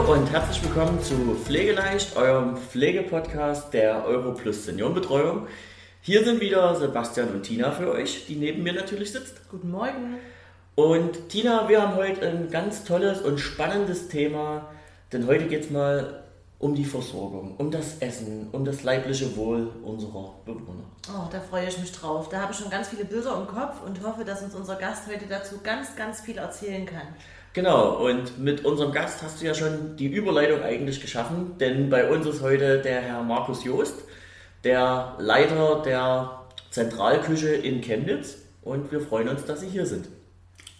Hallo und herzlich willkommen zu Pflegeleicht, eurem Pflegepodcast der Europlus Seniorenbetreuung. Hier sind wieder Sebastian und Tina für euch, die neben mir natürlich sitzt. Guten Morgen. Und Tina, wir haben heute ein ganz tolles und spannendes Thema, denn heute geht es mal um die Versorgung, um das Essen, um das leibliche Wohl unserer Bewohner. Oh, da freue ich mich drauf. Da habe ich schon ganz viele Bilder im Kopf und hoffe, dass uns unser Gast heute dazu ganz, ganz viel erzählen kann. Genau, und mit unserem Gast hast du ja schon die Überleitung eigentlich geschaffen, denn bei uns ist heute der Herr Markus Joost, der Leiter der Zentralküche in Chemnitz und wir freuen uns, dass Sie hier sind.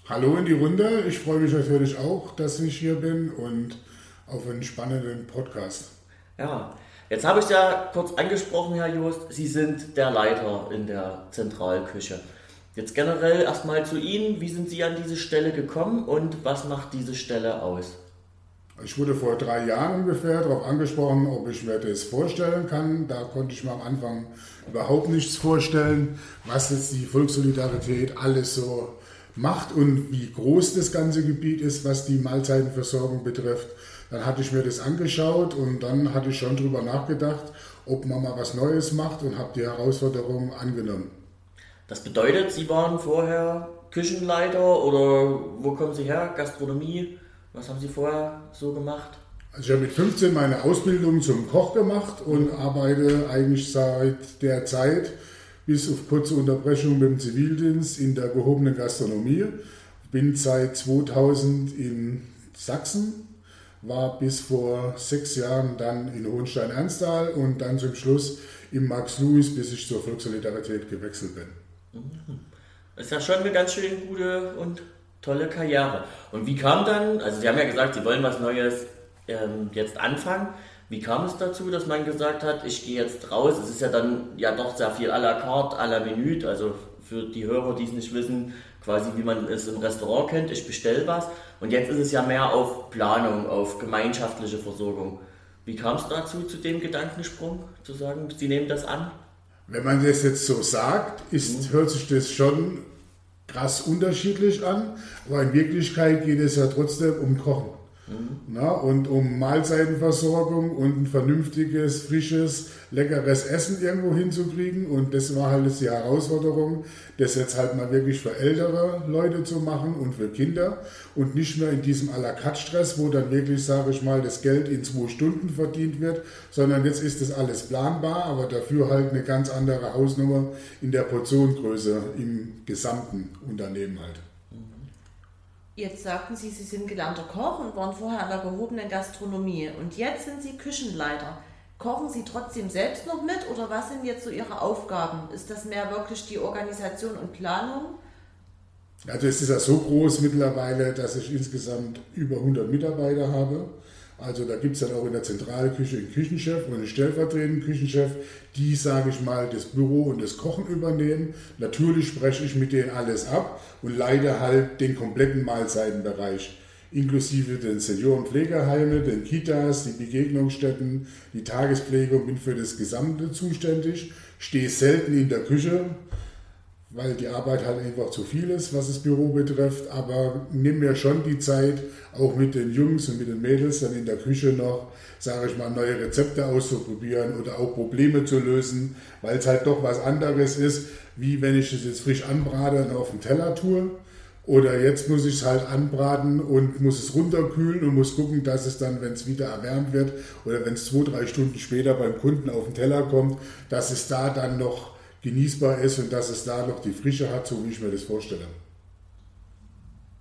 Hallo in die Runde, ich freue mich natürlich auch, dass ich hier bin und auf einen spannenden Podcast. Ja, jetzt habe ich es ja kurz angesprochen, Herr Joost, Sie sind der Leiter in der Zentralküche. Jetzt generell erstmal zu Ihnen. Wie sind Sie an diese Stelle gekommen und was macht diese Stelle aus? Ich wurde vor drei Jahren ungefähr darauf angesprochen, ob ich mir das vorstellen kann. Da konnte ich mir am Anfang überhaupt nichts vorstellen, was jetzt die Volkssolidarität alles so macht und wie groß das ganze Gebiet ist, was die Mahlzeitenversorgung betrifft. Dann hatte ich mir das angeschaut und dann hatte ich schon darüber nachgedacht, ob man mal was Neues macht und habe die Herausforderung angenommen. Das bedeutet, Sie waren vorher Küchenleiter oder wo kommen Sie her? Gastronomie? Was haben Sie vorher so gemacht? Also ich habe mit 15 meine Ausbildung zum Koch gemacht und arbeite eigentlich seit der Zeit bis auf kurze Unterbrechung mit dem Zivildienst in der gehobenen Gastronomie. Bin seit 2000 in Sachsen, war bis vor sechs Jahren dann in Hohenstein-Ernsthal und dann zum Schluss im Max-Louis, bis ich zur Volkssolidarität gewechselt bin. Das ist ja schon eine ganz schön gute und tolle Karriere. Und wie kam dann, also Sie haben ja gesagt, Sie wollen was Neues ähm, jetzt anfangen. Wie kam es dazu, dass man gesagt hat, ich gehe jetzt raus? Es ist ja dann ja doch sehr viel à la carte, à la minute, also für die Hörer, die es nicht wissen, quasi wie man es im Restaurant kennt, ich bestelle was. Und jetzt ist es ja mehr auf Planung, auf gemeinschaftliche Versorgung. Wie kam es dazu, zu dem Gedankensprung, zu sagen, Sie nehmen das an? Wenn man das jetzt so sagt, ist, mhm. hört sich das schon krass unterschiedlich an, aber in Wirklichkeit geht es ja trotzdem um Kochen. Mhm. Na, und um Mahlzeitenversorgung und ein vernünftiges, frisches, leckeres Essen irgendwo hinzukriegen. Und das war halt die Herausforderung, das jetzt halt mal wirklich für ältere Leute zu machen und für Kinder und nicht mehr in diesem à la carte Stress, wo dann wirklich, sage ich mal, das Geld in zwei Stunden verdient wird, sondern jetzt ist das alles planbar, aber dafür halt eine ganz andere Hausnummer in der Portiongröße im gesamten Unternehmen halt. Jetzt sagten Sie, Sie sind gelernter Koch und waren vorher an der gehobenen Gastronomie. Und jetzt sind Sie Küchenleiter. Kochen Sie trotzdem selbst noch mit oder was sind jetzt so Ihre Aufgaben? Ist das mehr wirklich die Organisation und Planung? Also es ist ja so groß mittlerweile, dass ich insgesamt über 100 Mitarbeiter habe. Also da gibt es dann auch in der Zentralküche einen Küchenchef und einen stellvertretenden Küchenchef, die, sage ich mal, das Büro und das Kochen übernehmen. Natürlich spreche ich mit denen alles ab und leite halt den kompletten Mahlzeitenbereich, inklusive den Seniorenpflegeheime, den Kitas, die Begegnungsstätten, die Tagespflege und bin für das Gesamte zuständig. Stehe selten in der Küche, weil die Arbeit halt einfach zu viel ist, was das Büro betrifft. Aber nimm mir schon die Zeit, auch mit den Jungs und mit den Mädels dann in der Küche noch, sage ich mal, neue Rezepte auszuprobieren oder auch Probleme zu lösen, weil es halt doch was anderes ist, wie wenn ich es jetzt frisch anbrate und auf den Teller tue. Oder jetzt muss ich es halt anbraten und muss es runterkühlen und muss gucken, dass es dann, wenn es wieder erwärmt wird oder wenn es zwei, drei Stunden später beim Kunden auf den Teller kommt, dass es da dann noch genießbar ist und dass es da noch die Frische hat, so wie ich mir das vorstelle.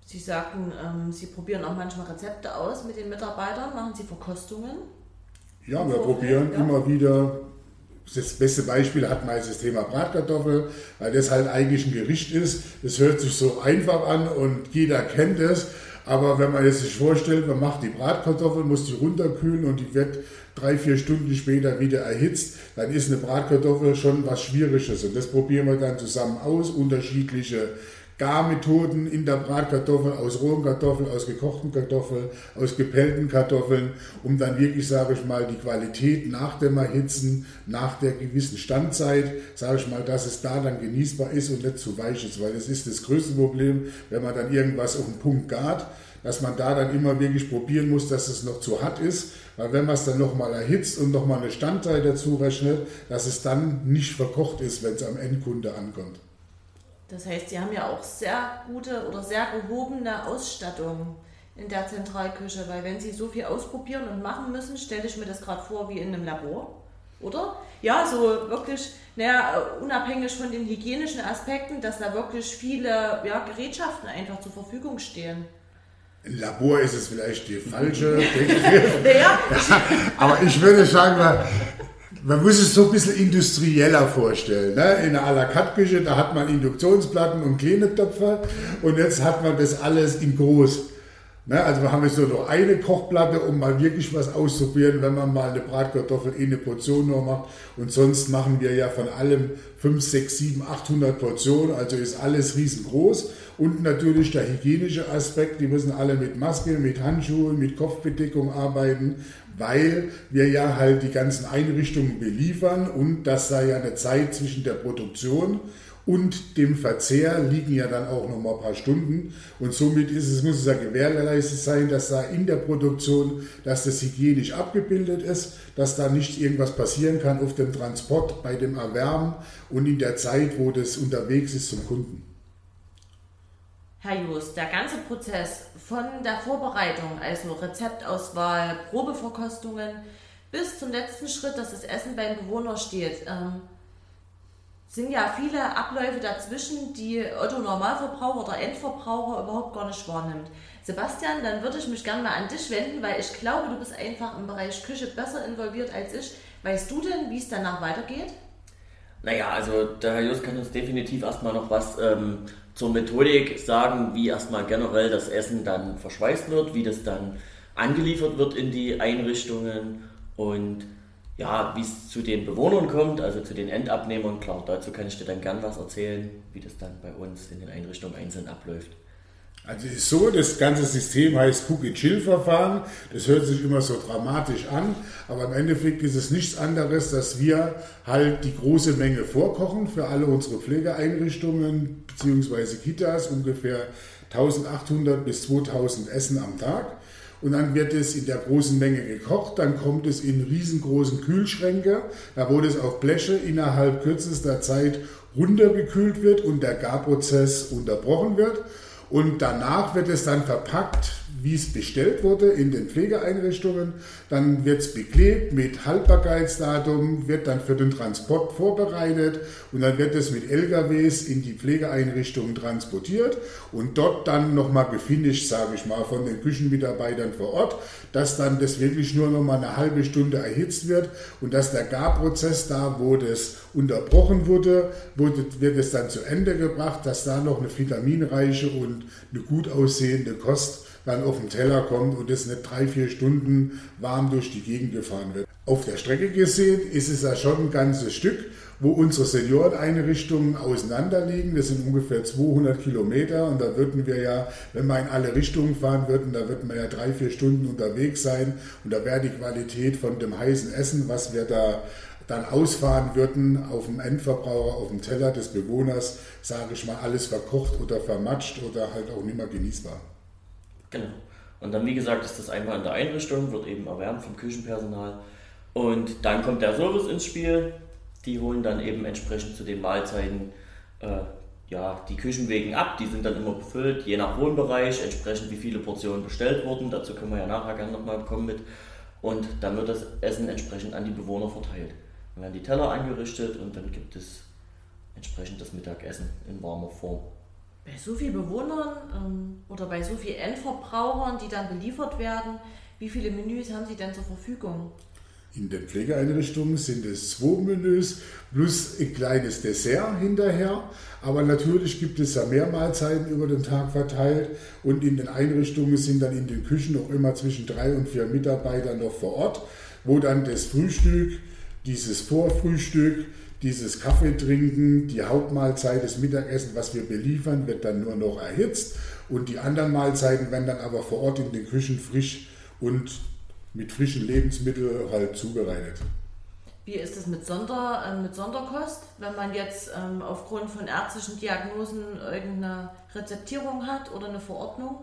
Sie sagten, ähm, Sie probieren auch manchmal Rezepte aus mit den Mitarbeitern. Machen Sie Verkostungen? Ja, wir probieren ja. immer wieder. Das beste Beispiel hat meist das Thema Bratkartoffel, weil das halt eigentlich ein Gericht ist. Das hört sich so einfach an und jeder kennt es. Aber wenn man jetzt sich vorstellt, man macht die Bratkartoffel, muss die runterkühlen und die wird drei, vier Stunden später wieder erhitzt, dann ist eine Bratkartoffel schon was Schwieriges. Und das probieren wir dann zusammen aus. Unterschiedliche Garmethoden in der Bratkartoffel, aus rohen Kartoffeln, aus gekochten Kartoffeln, aus gepellten Kartoffeln, um dann wirklich, sage ich mal, die Qualität nach dem Erhitzen, nach der gewissen Standzeit, sage ich mal, dass es da dann genießbar ist und nicht zu weich ist, weil das ist das größte Problem, wenn man dann irgendwas auf den Punkt gart, dass man da dann immer wirklich probieren muss, dass es noch zu hart ist, weil wenn man es dann nochmal erhitzt und nochmal eine Standzeit dazu rechnet, dass es dann nicht verkocht ist, wenn es am Endkunde ankommt. Das heißt, Sie haben ja auch sehr gute oder sehr gehobene Ausstattung in der Zentralküche, weil wenn Sie so viel ausprobieren und machen müssen, stelle ich mir das gerade vor wie in einem Labor, oder? Ja, so wirklich, naja, unabhängig von den hygienischen Aspekten, dass da wirklich viele ja, Gerätschaften einfach zur Verfügung stehen. Ein Labor ist es vielleicht die falsche, denke ich. naja. Aber ich würde sagen, man muss es so ein bisschen industrieller vorstellen. Ne? In der à la carte Küche, da hat man Induktionsplatten und kleine Töpfe und jetzt hat man das alles in groß. Ne? Also wir haben jetzt nur noch eine Kochplatte, um mal wirklich was auszuprobieren, wenn man mal eine Bratkartoffel in eine Portion nur macht. Und sonst machen wir ja von allem 5, 6, 7, 800 Portionen, also ist alles riesengroß. Und natürlich der hygienische Aspekt, die müssen alle mit Maske, mit Handschuhen, mit Kopfbedeckung arbeiten, weil wir ja halt die ganzen Einrichtungen beliefern und das sei ja eine Zeit zwischen der Produktion und dem Verzehr liegen ja dann auch noch mal ein paar Stunden und somit ist es, muss es ja gewährleistet sein, dass da in der Produktion, dass das hygienisch abgebildet ist, dass da nicht irgendwas passieren kann auf dem Transport, bei dem Erwärmen und in der Zeit, wo das unterwegs ist zum Kunden. Herr Just, der ganze Prozess von der Vorbereitung, also Rezeptauswahl, Probeverkostungen, bis zum letzten Schritt, dass das Essen beim Bewohner steht, ähm, sind ja viele Abläufe dazwischen, die Otto Normalverbraucher oder Endverbraucher überhaupt gar nicht wahrnimmt. Sebastian, dann würde ich mich gerne mal an dich wenden, weil ich glaube, du bist einfach im Bereich Küche besser involviert als ich. Weißt du denn, wie es danach weitergeht? Naja, also der Herr Just kann uns definitiv erstmal noch was ähm, zur Methodik sagen, wie erstmal generell das Essen dann verschweißt wird, wie das dann angeliefert wird in die Einrichtungen und ja, wie es zu den Bewohnern kommt, also zu den Endabnehmern. Klar, dazu kann ich dir dann gern was erzählen, wie das dann bei uns in den Einrichtungen einzeln abläuft. Also ist so, das ganze System heißt Cook-and-Chill-Verfahren. Das hört sich immer so dramatisch an, aber im Endeffekt ist es nichts anderes, dass wir halt die große Menge vorkochen für alle unsere Pflegeeinrichtungen bzw. Kitas, ungefähr 1800 bis 2000 Essen am Tag. Und dann wird es in der großen Menge gekocht, dann kommt es in riesengroßen Kühlschränke, da wo es auf Bleche innerhalb kürzester Zeit runtergekühlt wird und der Garprozess unterbrochen wird. Und danach wird es dann verpackt wie es bestellt wurde in den Pflegeeinrichtungen. Dann wird es beklebt mit Haltbarkeitsdatum, wird dann für den Transport vorbereitet und dann wird es mit LKWs in die Pflegeeinrichtungen transportiert und dort dann nochmal gefinisht, sage ich mal, von den Küchenmitarbeitern vor Ort, dass dann das wirklich nur nochmal eine halbe Stunde erhitzt wird und dass der Garprozess da, wo das unterbrochen wurde, wurde wird es dann zu Ende gebracht, dass da noch eine vitaminreiche und eine gut aussehende Kost dann auf den Teller kommt und es nicht drei, vier Stunden warm durch die Gegend gefahren wird. Auf der Strecke gesehen ist es ja schon ein ganzes Stück, wo unsere Senioreneinrichtungen auseinander liegen. Das sind ungefähr 200 Kilometer und da würden wir ja, wenn wir in alle Richtungen fahren würden, da würden wir ja drei, vier Stunden unterwegs sein und da wäre die Qualität von dem heißen Essen, was wir da dann ausfahren würden auf dem Endverbraucher, auf dem Teller des Bewohners, sage ich mal, alles verkocht oder vermatscht oder halt auch nicht mehr genießbar. Genau. Und dann, wie gesagt, ist das einmal in der Einrichtung, wird eben erwärmt vom Küchenpersonal. Und dann kommt der Service ins Spiel. Die holen dann eben entsprechend zu den Mahlzeiten äh, ja, die Küchenwegen ab. Die sind dann immer befüllt, je nach Wohnbereich, entsprechend wie viele Portionen bestellt wurden. Dazu können wir ja nachher gerne nochmal kommen mit. Und dann wird das Essen entsprechend an die Bewohner verteilt. Dann werden die Teller angerichtet und dann gibt es entsprechend das Mittagessen in warmer Form bei so vielen Bewohnern ähm, oder bei so vielen Endverbrauchern, die dann beliefert werden, wie viele Menüs haben Sie denn zur Verfügung? In den Pflegeeinrichtungen sind es zwei Menüs plus ein kleines Dessert hinterher. Aber natürlich gibt es ja mehr Mahlzeiten über den Tag verteilt. Und in den Einrichtungen sind dann in den Küchen auch immer zwischen drei und vier Mitarbeiter noch vor Ort, wo dann das Frühstück, dieses Vorfrühstück, dieses Kaffee trinken, die Hauptmahlzeit, das Mittagessen, was wir beliefern, wird dann nur noch erhitzt und die anderen Mahlzeiten werden dann aber vor Ort in den Küchen frisch und mit frischen Lebensmitteln halt zubereitet. Wie ist es mit, Sonder, äh, mit Sonderkost, wenn man jetzt ähm, aufgrund von ärztlichen Diagnosen irgendeine Rezeptierung hat oder eine Verordnung?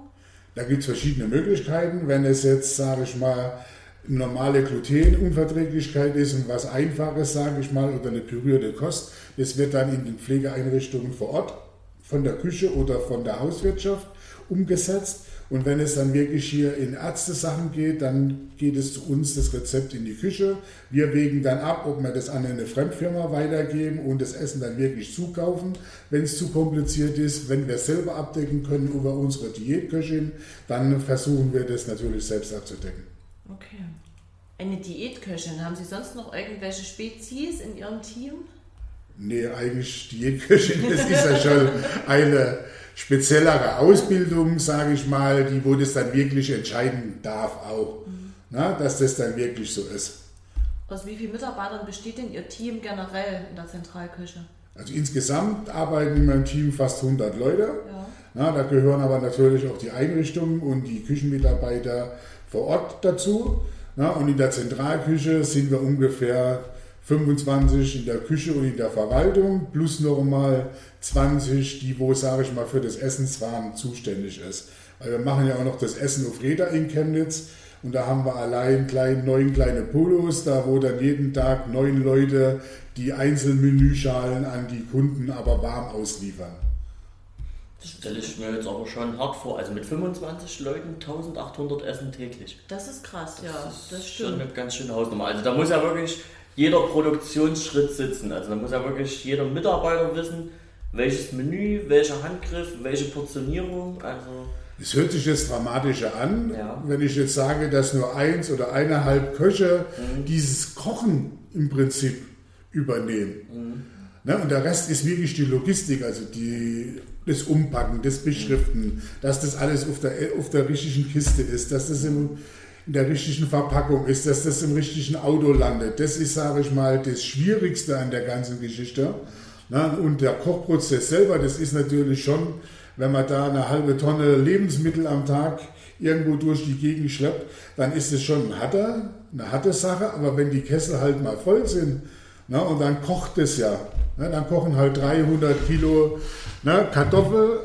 Da gibt es verschiedene Möglichkeiten. Wenn es jetzt, sage ich mal, normale Glutenunverträglichkeit ist und was Einfaches, sage ich mal, oder eine pürierte Kost, das wird dann in den Pflegeeinrichtungen vor Ort von der Küche oder von der Hauswirtschaft umgesetzt. Und wenn es dann wirklich hier in Ärztesachen geht, dann geht es zu uns das Rezept in die Küche. Wir wägen dann ab, ob wir das an eine Fremdfirma weitergeben und das Essen dann wirklich zukaufen, wenn es zu kompliziert ist. Wenn wir es selber abdecken können über unsere Diätköchin, dann versuchen wir das natürlich selbst abzudecken. Okay. Eine Diätköchin, haben Sie sonst noch irgendwelche Spezies in Ihrem Team? Nee, eigentlich Diätköchin, das ist ja schon eine speziellere Ausbildung, sage ich mal, die, wo das dann wirklich entscheiden darf auch, mhm. na, dass das dann wirklich so ist. Aus wie vielen Mitarbeitern besteht denn Ihr Team generell in der Zentralküche? Also insgesamt arbeiten in meinem Team fast 100 Leute. Ja. Na, da gehören aber natürlich auch die Einrichtungen und die Küchenmitarbeiter vor Ort dazu. Na, und in der Zentralküche sind wir ungefähr 25 in der Küche und in der Verwaltung, plus nochmal 20, die wo, sage ich mal, für das Essenswaren zuständig ist. Weil wir machen ja auch noch das Essen auf Räder in Chemnitz und da haben wir allein klein, neun kleine Polos, da wo dann jeden Tag neun Leute die Einzelmenüschalen an die Kunden aber warm ausliefern. Das stelle ich mir jetzt aber schon hart vor. Also mit 25 Leuten 1800 Essen täglich. Das ist krass, ja. Das, das stimmt. schon eine ganz schöne Hausnummer. Also da muss ja wirklich jeder Produktionsschritt sitzen. Also da muss ja wirklich jeder Mitarbeiter wissen, welches Menü, welcher Handgriff, welche Portionierung. Also es hört sich jetzt dramatischer an, ja. wenn ich jetzt sage, dass nur eins oder eineinhalb Köche mhm. dieses Kochen im Prinzip übernehmen. Mhm. Ne, und der Rest ist wirklich die Logistik, also die, das Umpacken, das Beschriften, dass das alles auf der, auf der richtigen Kiste ist, dass das im in der richtigen Verpackung ist, dass das im richtigen Auto landet. Das ist, sage ich mal, das Schwierigste an der ganzen Geschichte. und der Kochprozess selber, das ist natürlich schon, wenn man da eine halbe Tonne Lebensmittel am Tag irgendwo durch die Gegend schleppt, dann ist es schon ein harter, eine harte Sache. Aber wenn die Kessel halt mal voll sind, na, und dann kocht es ja. Na, dann kochen halt 300 Kilo na, Kartoffel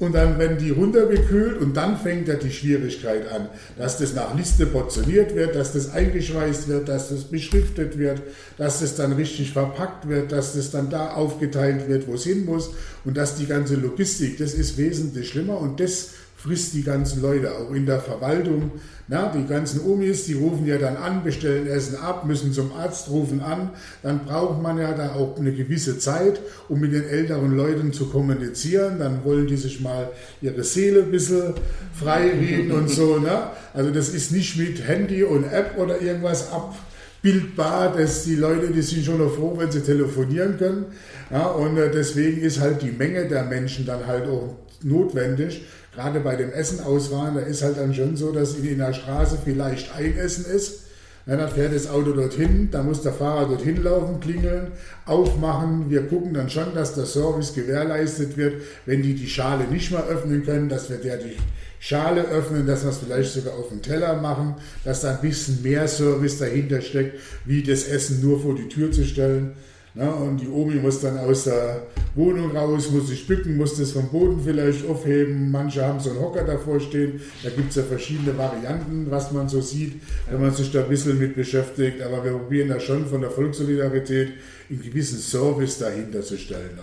und dann werden die runtergekühlt und dann fängt ja die Schwierigkeit an, dass das nach Liste portioniert wird, dass das eingeschweißt wird, dass das beschriftet wird, dass das dann richtig verpackt wird, dass das dann da aufgeteilt wird, wo es hin muss und dass die ganze Logistik, das ist wesentlich schlimmer und das frisst die ganzen Leute, auch in der Verwaltung. Na, die ganzen Omis, die rufen ja dann an, bestellen Essen ab, müssen zum Arzt, rufen an. Dann braucht man ja da auch eine gewisse Zeit, um mit den älteren Leuten zu kommunizieren. Dann wollen die sich mal ihre Seele ein bisschen frei reden und so. Ne? Also das ist nicht mit Handy und App oder irgendwas abbildbar, dass die Leute, die sind schon noch froh, wenn sie telefonieren können. Ja, und äh, deswegen ist halt die Menge der Menschen dann halt auch notwendig gerade bei dem Essen ausfahren, da ist halt dann schon so, dass in der Straße vielleicht ein Essen ist. Dann fährt das Auto dorthin, da muss der Fahrer dorthin laufen, klingeln, aufmachen. Wir gucken dann schon, dass der Service gewährleistet wird, wenn die die Schale nicht mehr öffnen können, dass wir der die Schale öffnen, dass wir es vielleicht sogar auf den Teller machen, dass da ein bisschen mehr Service dahinter steckt, wie das Essen nur vor die Tür zu stellen. Ja, und die Omi muss dann aus der Wohnung raus, muss sich bücken, muss das vom Boden vielleicht aufheben. Manche haben so einen Hocker davor stehen. Da gibt es ja verschiedene Varianten, was man so sieht, wenn man sich da ein bisschen mit beschäftigt. Aber wir probieren da schon von der Volkssolidarität einen gewissen Service dahinter zu stellen.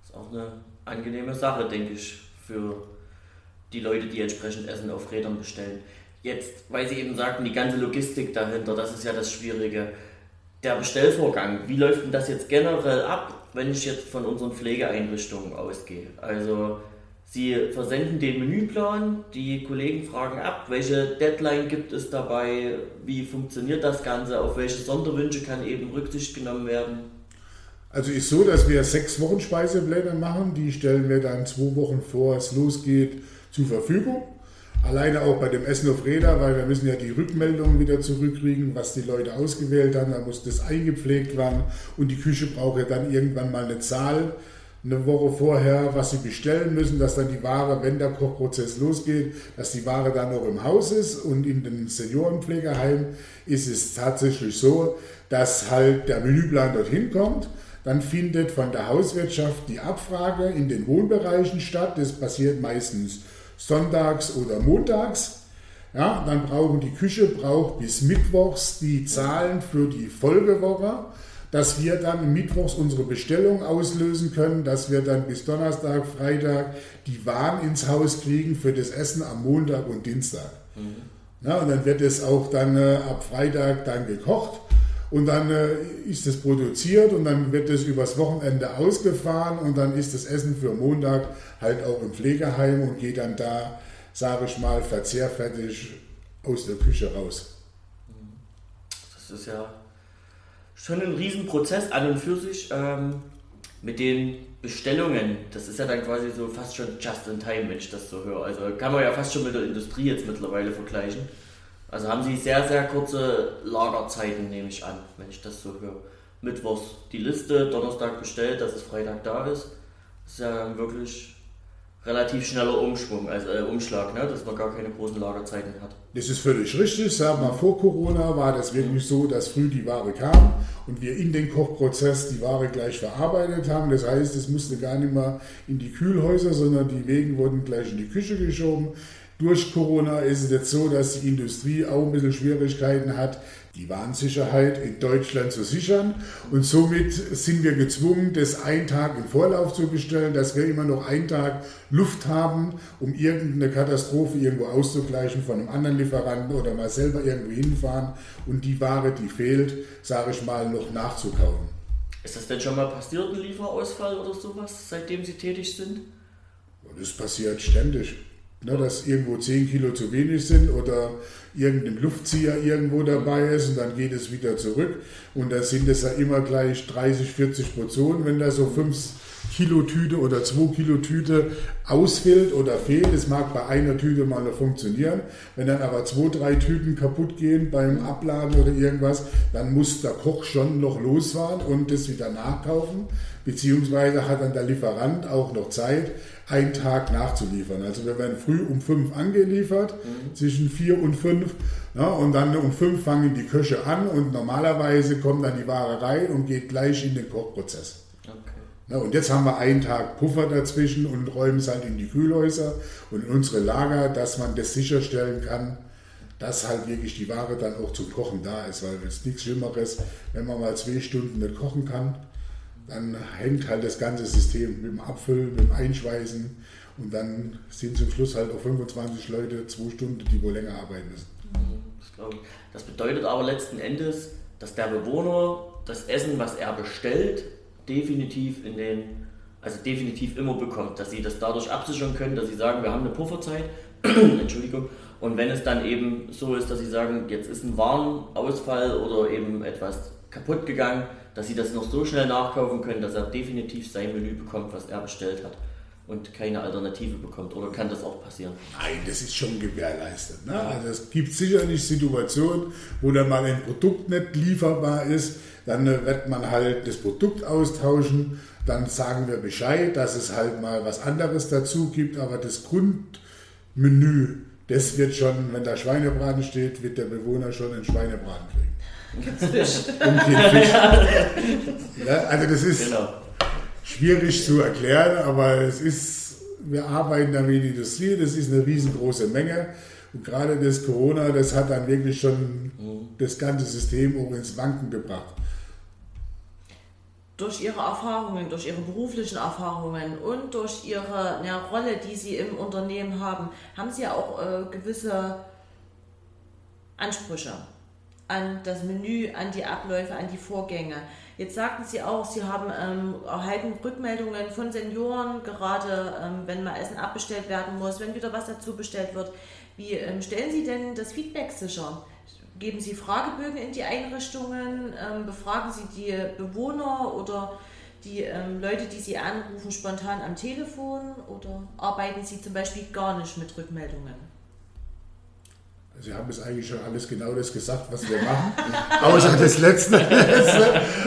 Das ist auch eine angenehme Sache, denke ich, für die Leute, die entsprechend Essen auf Rädern bestellen. Jetzt, weil Sie eben sagten, die ganze Logistik dahinter, das ist ja das Schwierige der Bestellvorgang, wie läuft denn das jetzt generell ab, wenn ich jetzt von unseren Pflegeeinrichtungen ausgehe? Also Sie versenden den Menüplan, die Kollegen fragen ab, welche Deadline gibt es dabei, wie funktioniert das Ganze, auf welche Sonderwünsche kann eben Rücksicht genommen werden? Also ist so, dass wir sechs Wochen Speisepläne machen, die stellen wir dann zwei Wochen vor es losgeht zur Verfügung. Alleine auch bei dem Essen auf Räder, weil wir müssen ja die Rückmeldungen wieder zurückkriegen, was die Leute ausgewählt haben. Da muss das eingepflegt werden und die Küche braucht ja dann irgendwann mal eine Zahl, eine Woche vorher, was sie bestellen müssen, dass dann die Ware, wenn der Kochprozess losgeht, dass die Ware dann noch im Haus ist. Und in den Seniorenpflegeheim ist es tatsächlich so, dass halt der Menüplan dorthin kommt. Dann findet von der Hauswirtschaft die Abfrage in den Wohnbereichen statt. Das passiert meistens sonntags oder montags. Ja, dann brauchen die Küche braucht bis mittwochs die Zahlen für die Folgewoche, dass wir dann mittwochs unsere Bestellung auslösen können, dass wir dann bis Donnerstag, Freitag die Waren ins Haus kriegen für das Essen am Montag und Dienstag. Mhm. Ja, und dann wird es auch dann äh, ab Freitag dann gekocht und dann äh, ist es produziert und dann wird es übers Wochenende ausgefahren und dann ist das Essen für Montag halt auch im Pflegeheim und geht dann da sage ich mal, verzehrfertig aus der Küche raus. Das ist ja schon ein Riesenprozess an und für sich ähm, mit den Bestellungen. Das ist ja dann quasi so fast schon just in time, wenn ich das so höre. Also kann man ja fast schon mit der Industrie jetzt mittlerweile vergleichen. Also haben sie sehr, sehr kurze Lagerzeiten, nehme ich an, wenn ich das so höre. Mittwochs die Liste, Donnerstag bestellt, dass es Freitag da ist. Das ist ja wirklich relativ schneller Umschwung, also äh, Umschlag, ne? dass man gar keine großen Lagerzeiten hat. Das ist völlig richtig. Sag mal, vor Corona war das wirklich so, dass früh die Ware kam und wir in den Kochprozess die Ware gleich verarbeitet haben. Das heißt, es musste gar nicht mehr in die Kühlhäuser, sondern die Wegen wurden gleich in die Küche geschoben. Durch Corona ist es jetzt so, dass die Industrie auch ein bisschen Schwierigkeiten hat, die Warensicherheit in Deutschland zu sichern. Und somit sind wir gezwungen, das einen Tag im Vorlauf zu bestellen, dass wir immer noch einen Tag Luft haben, um irgendeine Katastrophe irgendwo auszugleichen von einem anderen Lieferanten oder mal selber irgendwo hinfahren und die Ware, die fehlt, sage ich mal, noch nachzukaufen. Ist das denn schon mal passiert, ein Lieferausfall oder sowas, seitdem Sie tätig sind? Das passiert ständig. Ne, dass irgendwo 10 Kilo zu wenig sind oder irgendein Luftzieher irgendwo dabei ist und dann geht es wieder zurück. Und da sind es ja immer gleich 30, 40 Portionen, wenn da so 5 Kilo Tüte oder 2 Kilo Tüte ausfällt oder fehlt. Das mag bei einer Tüte mal noch funktionieren. Wenn dann aber zwei, drei Tüten kaputt gehen beim Abladen oder irgendwas, dann muss der Koch schon noch losfahren und das wieder nachkaufen. Beziehungsweise hat dann der Lieferant auch noch Zeit, einen Tag nachzuliefern. Also wir werden früh um fünf angeliefert, mhm. zwischen vier und fünf. Ja, und dann um fünf fangen die Köche an und normalerweise kommt dann die Ware rein und geht gleich in den Kochprozess. Okay. Ja, und jetzt haben wir einen Tag Puffer dazwischen und räumen es halt in die Kühlhäuser und in unsere Lager, dass man das sicherstellen kann, dass halt wirklich die Ware dann auch zum Kochen da ist, weil es nichts Schlimmeres, wenn man mal zwei Stunden nicht kochen kann dann hängt halt das ganze System mit dem Abfüllen, mit dem Einschweißen und dann sind zum Schluss halt auch 25 Leute, zwei Stunden, die wohl länger arbeiten müssen. Das, bedeutet aber letzten Endes, dass der Bewohner das Essen, was er bestellt, definitiv in den, also definitiv immer bekommt, dass sie das dadurch absichern können, dass sie sagen, wir haben eine Pufferzeit, Entschuldigung, und wenn es dann eben so ist, dass sie sagen, jetzt ist ein Warenausfall oder eben etwas kaputt gegangen, dass sie das noch so schnell nachkaufen können, dass er definitiv sein Menü bekommt, was er bestellt hat und keine Alternative bekommt. Oder kann das auch passieren? Nein, das ist schon gewährleistet. Ne? Also es gibt sicherlich Situationen, wo dann mal ein Produkt nicht lieferbar ist. Dann wird man halt das Produkt austauschen. Dann sagen wir Bescheid, dass es halt mal was anderes dazu gibt. Aber das Grundmenü, das wird schon, wenn da Schweinebraten steht, wird der Bewohner schon einen Schweinebraten kriegen. Gibt's Fisch. Und Fisch. ja, also das ist genau. schwierig zu erklären, aber es ist, wir arbeiten da mit der Industrie, das ist eine riesengroße Menge. Und gerade das Corona, das hat dann wirklich schon mhm. das ganze System auch ins Wanken gebracht. Durch Ihre Erfahrungen, durch Ihre beruflichen Erfahrungen und durch Ihre eine Rolle, die Sie im Unternehmen haben, haben Sie auch äh, gewisse Ansprüche an das Menü, an die Abläufe, an die Vorgänge. Jetzt sagten Sie auch, Sie haben ähm, erhalten Rückmeldungen von Senioren, gerade ähm, wenn mal Essen abbestellt werden muss, wenn wieder was dazu bestellt wird. Wie ähm, stellen Sie denn das Feedback sicher? Geben Sie Fragebögen in die Einrichtungen? Ähm, befragen Sie die Bewohner oder die ähm, Leute, die Sie anrufen, spontan am Telefon? Oder arbeiten Sie zum Beispiel gar nicht mit Rückmeldungen? Sie haben es eigentlich schon alles genau das gesagt, was wir machen, außer das Letzte.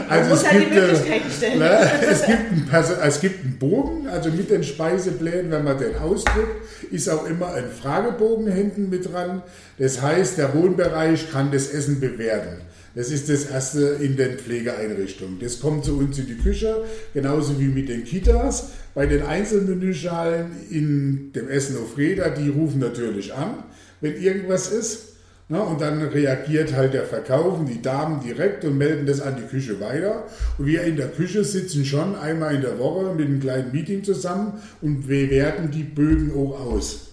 also es gibt, äh, ne, es, gibt es gibt einen Bogen, also mit den Speiseplänen, wenn man den ausdrückt, ist auch immer ein Fragebogen hinten mit dran. Das heißt, der Wohnbereich kann das Essen bewerten. Das ist das erste in den Pflegeeinrichtungen. Das kommt zu uns in die Küche, genauso wie mit den Kitas. Bei den Einzelmenüschalen in dem Essen auf Räder, die rufen natürlich an, wenn irgendwas ist. Na, und dann reagiert halt der Verkauf und die Damen direkt und melden das an die Küche weiter. Und wir in der Küche sitzen schon einmal in der Woche mit einem kleinen Meeting zusammen und wir werten die Bögen auch aus.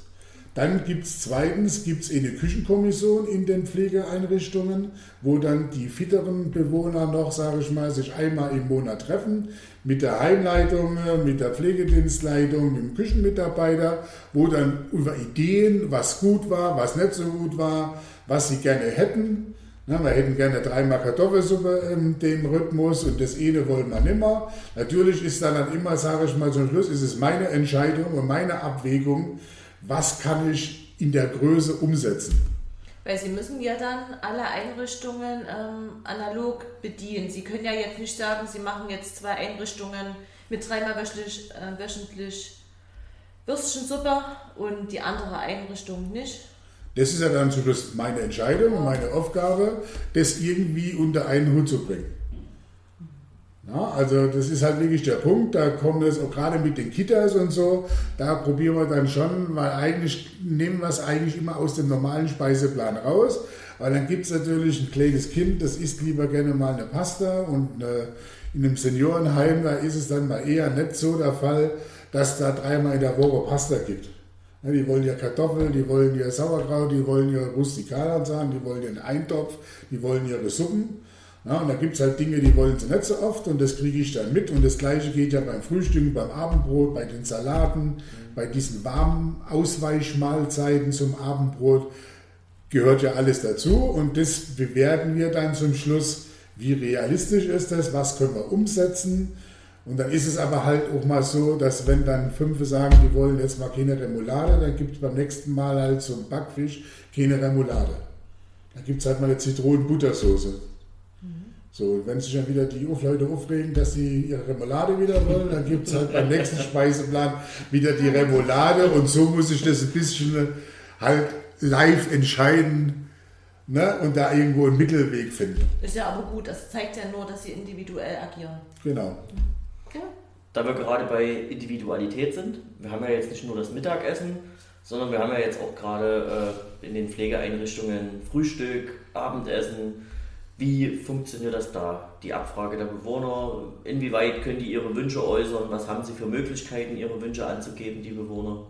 Dann gibt es zweitens gibt's eine Küchenkommission in den Pflegeeinrichtungen, wo dann die fitteren Bewohner noch, sage ich mal, sich einmal im Monat treffen mit der Heimleitung, mit der Pflegedienstleitung, mit dem Küchenmitarbeiter, wo dann über Ideen, was gut war, was nicht so gut war, was sie gerne hätten. Na, wir hätten gerne dreimal Kartoffelsuppe in dem Rhythmus und das eine wollen wir nimmer. Natürlich ist dann, dann immer, sage ich mal zum Schluss, ist es meine Entscheidung und meine Abwägung, was kann ich in der Größe umsetzen. Weil Sie müssen ja dann alle Einrichtungen ähm, analog bedienen. Sie können ja jetzt nicht sagen, Sie machen jetzt zwei Einrichtungen mit dreimal wöchentlich, äh, wöchentlich Würstchensuppe und die andere Einrichtung nicht. Das ist ja dann zum Schluss meine Entscheidung und meine Aufgabe, das irgendwie unter einen Hut zu bringen. Ja, also das ist halt wirklich der Punkt, da kommt es auch gerade mit den Kitas und so, da probieren wir dann schon, weil eigentlich nehmen wir es eigentlich immer aus dem normalen Speiseplan raus, weil dann gibt es natürlich ein kleines Kind, das isst lieber gerne mal eine Pasta und eine, in einem Seniorenheim, da ist es dann mal eher nicht so der Fall, dass da dreimal in der Woche Pasta gibt. Ja, die wollen ja Kartoffeln, die wollen ja Sauerkraut, die wollen ja Rustikalansachen, die wollen ihren Eintopf, die wollen ihre Suppen. Ja, und da gibt es halt Dinge, die wollen sie nicht so oft und das kriege ich dann mit. Und das gleiche geht ja beim Frühstück, beim Abendbrot, bei den Salaten, bei diesen warmen Ausweichmahlzeiten zum Abendbrot gehört ja alles dazu. Und das bewerten wir dann zum Schluss, wie realistisch ist das, was können wir umsetzen. Und dann ist es aber halt auch mal so, dass wenn dann fünf sagen, die wollen jetzt mal keine Remoulade, dann gibt es beim nächsten Mal halt zum Backfisch keine Remoulade. Dann gibt es halt mal eine Zitronen-Buttersoße. So, wenn sich dann wieder die Leute aufregen, dass sie ihre Remoulade wieder wollen, dann gibt es halt beim nächsten Speiseplan wieder die Remoulade und so muss ich das ein bisschen halt live entscheiden ne? und da irgendwo einen Mittelweg finden. Ist ja aber gut, das zeigt ja nur, dass sie individuell agieren. Genau. Ja. Da wir gerade bei Individualität sind, wir haben ja jetzt nicht nur das Mittagessen, sondern wir haben ja jetzt auch gerade äh, in den Pflegeeinrichtungen Frühstück, Abendessen, wie funktioniert das da? Die Abfrage der Bewohner, inwieweit können die ihre Wünsche äußern? Was haben sie für Möglichkeiten, ihre Wünsche anzugeben, die Bewohner?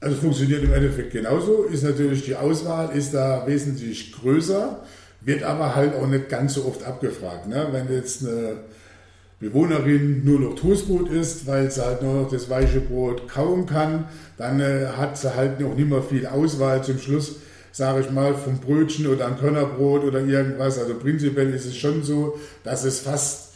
Also funktioniert im Endeffekt genauso. Ist natürlich die Auswahl ist da wesentlich größer, wird aber halt auch nicht ganz so oft abgefragt. Ne? Wenn jetzt eine Bewohnerin nur noch Toastbrot isst, weil sie halt nur noch das weiche Brot kauen kann, dann äh, hat sie halt noch nicht mehr viel Auswahl zum Schluss sage ich mal, vom Brötchen oder ein Körnerbrot oder irgendwas. Also prinzipiell ist es schon so, dass es fast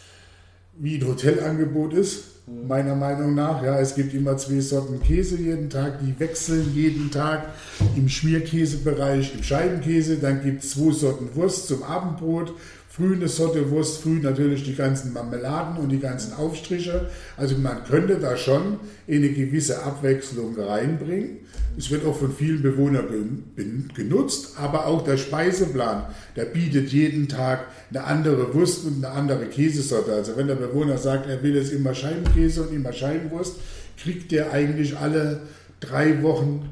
wie ein Hotelangebot ist, mhm. meiner Meinung nach. Ja, es gibt immer zwei Sorten Käse jeden Tag, die wechseln jeden Tag im Schmierkäsebereich, im Scheibenkäse. Dann gibt es zwei Sorten Wurst zum Abendbrot Früh eine Sorte Wurst, früh natürlich die ganzen Marmeladen und die ganzen Aufstriche. Also man könnte da schon eine gewisse Abwechslung reinbringen. Es wird auch von vielen Bewohnern genutzt, aber auch der Speiseplan, der bietet jeden Tag eine andere Wurst und eine andere Käsesorte. Also wenn der Bewohner sagt, er will jetzt immer Scheibenkäse und immer Scheibenwurst, kriegt der eigentlich alle drei Wochen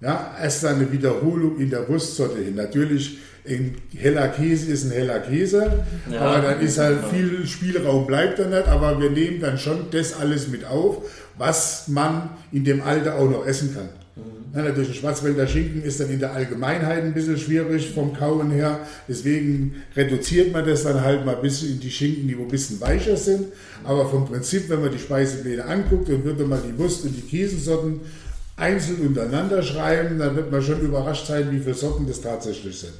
ja, erst eine Wiederholung in der Wurstsorte hin. Natürlich ein heller Käse ist ein heller Käse, ja, aber dann ist halt viel Spielraum bleibt da nicht, aber wir nehmen dann schon das alles mit auf, was man in dem Alter auch noch essen kann. Mhm. Ja, natürlich ein Schwarzwälder Schinken ist dann in der Allgemeinheit ein bisschen schwierig vom Kauen her, deswegen reduziert man das dann halt mal ein bisschen in die Schinken, die wo ein bisschen weicher sind, aber vom Prinzip, wenn man die Speisepläne anguckt und würde man die Wurst und die Käsesorten einzeln untereinander schreiben, dann wird man schon überrascht sein, wie viele Sorten das tatsächlich sind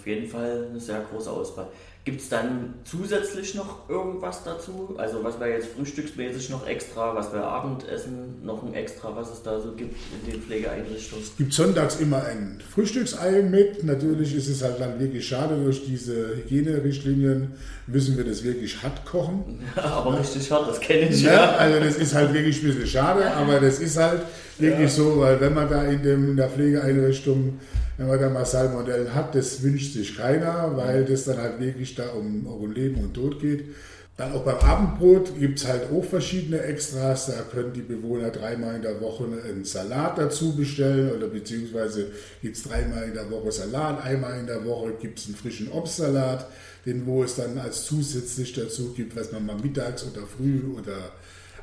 auf jeden Fall eine sehr große Auswahl. Gibt es dann zusätzlich noch irgendwas dazu? Also was wäre jetzt frühstücksmäßig noch extra, was wäre Abendessen noch ein extra, was es da so gibt in den Pflegeeinrichtungen? Es gibt sonntags immer ein Frühstücksei mit. Natürlich ist es halt dann wirklich schade, durch diese Hygienerichtlinien müssen wir das wirklich hart kochen. Ja, aber richtig hart, das kenne ich ja. ja. Also das ist halt wirklich ein bisschen schade, aber das ist halt wirklich ja. so, weil wenn man da in, dem, in der Pflegeeinrichtung wenn man da mal Salmonellen hat, das wünscht sich keiner, weil das dann halt wirklich da um, um Leben und Tod geht. Dann auch beim Abendbrot gibt es halt auch verschiedene Extras. Da können die Bewohner dreimal in der Woche einen Salat dazu bestellen oder beziehungsweise gibt es dreimal in der Woche Salat, einmal in der Woche gibt es einen frischen Obstsalat, den wo es dann als zusätzlich dazu gibt, was man mal mittags oder früh oder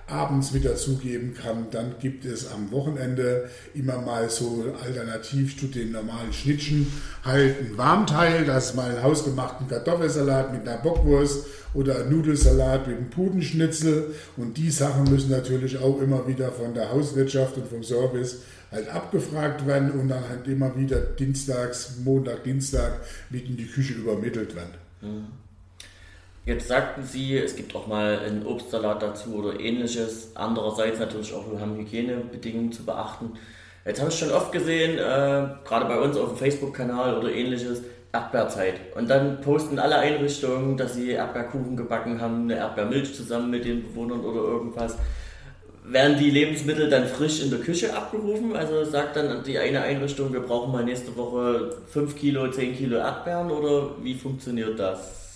abends wieder zugeben kann. Dann gibt es am Wochenende immer mal so alternativ zu den normalen Schnittchen halt ein Warmteil, das ist mal einen hausgemachten Kartoffelsalat mit einer Bockwurst oder ein Nudelsalat mit einem Pudenschnitzel. Und die Sachen müssen natürlich auch immer wieder von der Hauswirtschaft und vom Service halt abgefragt werden und dann halt immer wieder dienstags, Montag, Dienstag mit in die Küche übermittelt werden. Mhm. Jetzt sagten Sie, es gibt auch mal einen Obstsalat dazu oder ähnliches. Andererseits natürlich auch, wir haben Hygienebedingungen zu beachten. Jetzt habe ich schon oft gesehen, äh, gerade bei uns auf dem Facebook-Kanal oder ähnliches, Erdbeerzeit. Und dann posten alle Einrichtungen, dass sie Erdbeerkuchen gebacken haben, eine Erdbeermilch zusammen mit den Bewohnern oder irgendwas. Werden die Lebensmittel dann frisch in der Küche abgerufen? Also sagt dann die eine Einrichtung, wir brauchen mal nächste Woche 5 Kilo, 10 Kilo Erdbeeren oder wie funktioniert das?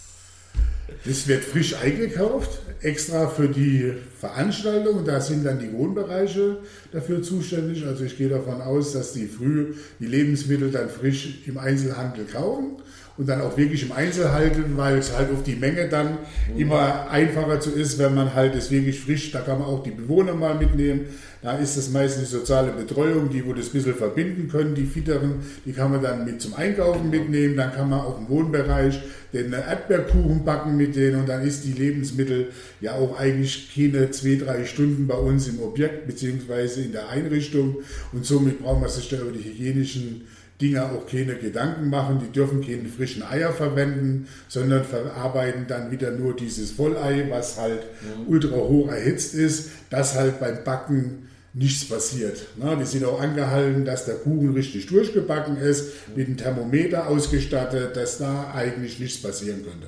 Das wird frisch eingekauft, extra für die Veranstaltung. Da sind dann die Wohnbereiche dafür zuständig. Also ich gehe davon aus, dass die früh die Lebensmittel dann frisch im Einzelhandel kaufen und dann auch wirklich im Einzelhandel, weil es halt auf die Menge dann immer einfacher zu ist, wenn man halt es wirklich frisch, da kann man auch die Bewohner mal mitnehmen. Da ist das meistens die soziale Betreuung, die wo das ein bisschen verbinden können, die Fitteren, die kann man dann mit zum Einkaufen mitnehmen, dann kann man auch im Wohnbereich den Erdbeerkuchen backen mit denen und dann ist die Lebensmittel ja auch eigentlich keine zwei, drei Stunden bei uns im Objekt beziehungsweise in der Einrichtung und somit brauchen wir sich da über die hygienischen Dinge auch keine Gedanken machen. Die dürfen keine frischen Eier verwenden, sondern verarbeiten dann wieder nur dieses Vollei, was halt mhm. ultra hoch erhitzt ist, das halt beim Backen nichts passiert. Na, die sind auch angehalten, dass der Kuchen richtig durchgebacken ist, mit einem Thermometer ausgestattet, dass da eigentlich nichts passieren könnte.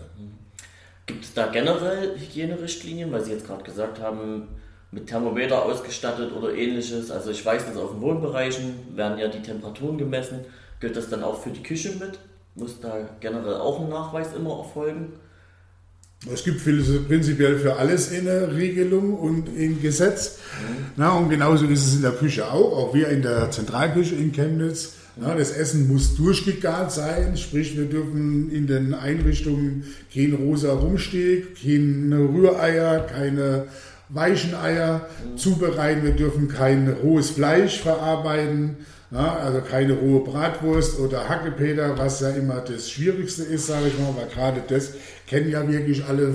Gibt es da generell Hygienerichtlinien, weil Sie jetzt gerade gesagt haben, mit Thermometer ausgestattet oder ähnliches? Also ich weiß, dass auf den Wohnbereichen werden ja die Temperaturen gemessen. Gilt das dann auch für die Küche mit? Muss da generell auch ein Nachweis immer erfolgen? Es gibt prinzipiell für alles eine Regelung und ein Gesetz. Mhm. Na, und genauso ist es in der Küche auch. Auch wir in der Zentralküche in Chemnitz. Na, das Essen muss durchgegart sein, sprich wir dürfen in den Einrichtungen kein rosa Rumsteg, keine Rühreier, keine weichen Eier mhm. zubereiten. Wir dürfen kein rohes Fleisch verarbeiten. Ja, also keine rohe Bratwurst oder Hackepeter, was ja immer das Schwierigste ist, sage ich mal, weil gerade das kennen ja wirklich alle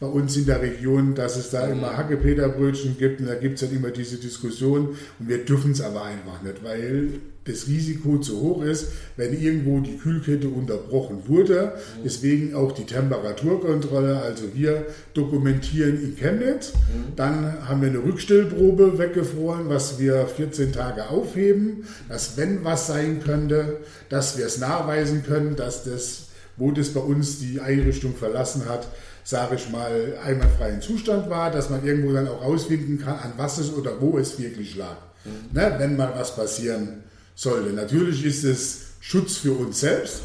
bei uns in der Region, dass es da immer Hackepeterbrötchen gibt und da gibt es dann immer diese Diskussion und wir dürfen es aber einfach nicht, weil das Risiko zu hoch ist, wenn irgendwo die Kühlkette unterbrochen wurde. Mhm. Deswegen auch die Temperaturkontrolle. Also wir dokumentieren in Chemnitz. Mhm. Dann haben wir eine Rückstellprobe weggefroren, was wir 14 Tage aufheben, dass wenn was sein könnte, dass wir es nachweisen können, dass das, wo das bei uns die Einrichtung verlassen hat, sage ich mal, einwandfreien Zustand war, dass man irgendwo dann auch rausfinden kann, an was es oder wo es wirklich lag. Mhm. Ne, wenn mal was passieren sollte. Natürlich ist es Schutz für uns selbst,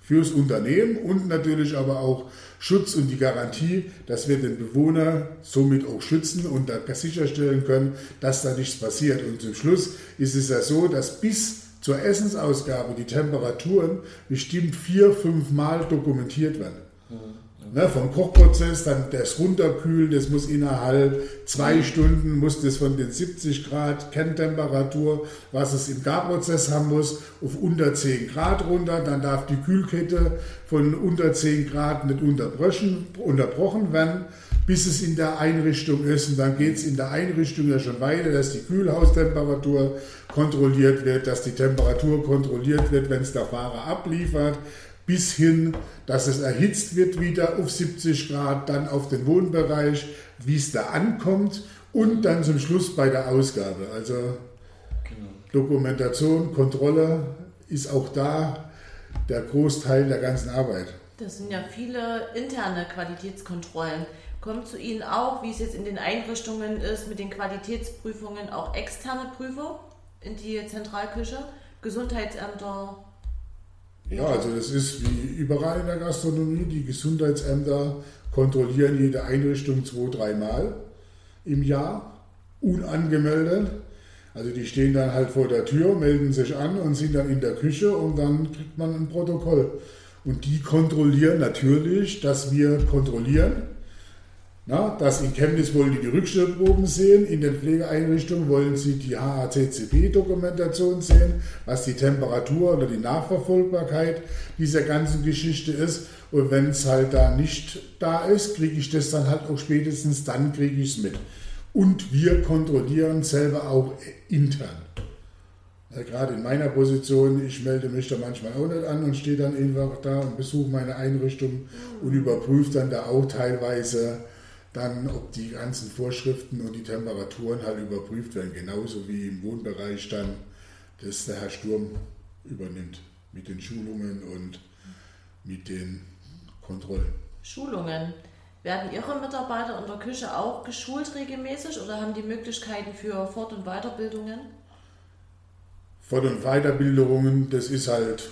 fürs Unternehmen und natürlich aber auch Schutz und die Garantie, dass wir den Bewohner somit auch schützen und da sicherstellen können, dass da nichts passiert. Und zum Schluss ist es ja so, dass bis zur Essensausgabe die Temperaturen bestimmt vier, fünf Mal dokumentiert werden. Mhm ne, vom Kochprozess, dann das Runterkühlen, das muss innerhalb zwei mhm. Stunden, muss das von den 70 Grad Kerntemperatur, was es im Garprozess haben muss, auf unter 10 Grad runter. Dann darf die Kühlkette von unter 10 Grad nicht unterbrochen werden, bis es in der Einrichtung ist. Und dann geht es in der Einrichtung ja schon weiter, dass die Kühlhaustemperatur kontrolliert wird, dass die Temperatur kontrolliert wird, wenn es der Fahrer abliefert bis hin, dass es erhitzt wird wieder auf 70 Grad, dann auf den Wohnbereich, wie es da ankommt und dann zum Schluss bei der Ausgabe. Also genau. Dokumentation, Kontrolle ist auch da der Großteil der ganzen Arbeit. Das sind ja viele interne Qualitätskontrollen. Kommt zu Ihnen auch, wie es jetzt in den Einrichtungen ist, mit den Qualitätsprüfungen auch externe Prüfer in die Zentralküche? Gesundheitsämter. Ja, also das ist wie überall in der Gastronomie. Die Gesundheitsämter kontrollieren jede Einrichtung zwei, dreimal im Jahr, unangemeldet. Also die stehen dann halt vor der Tür, melden sich an und sind dann in der Küche und dann kriegt man ein Protokoll. Und die kontrollieren natürlich, dass wir kontrollieren. Na, dass in Chemnitz wollen die die Rückstellproben sehen, in den Pflegeeinrichtungen wollen sie die HACCP-Dokumentation sehen, was die Temperatur oder die Nachverfolgbarkeit dieser ganzen Geschichte ist. Und wenn es halt da nicht da ist, kriege ich das dann halt auch spätestens, dann kriege ich es mit. Und wir kontrollieren selber auch intern. Ja, gerade in meiner Position, ich melde mich da manchmal auch nicht an und stehe dann einfach da und besuche meine Einrichtung und überprüfe dann da auch teilweise dann, ob die ganzen Vorschriften und die Temperaturen halt überprüft werden, genauso wie im Wohnbereich dann, dass der Herr Sturm übernimmt mit den Schulungen und mit den Kontrollen. Schulungen. Werden Ihre Mitarbeiter in der Küche auch geschult regelmäßig oder haben die Möglichkeiten für Fort- und Weiterbildungen? Fort- und Weiterbildungen, das ist halt,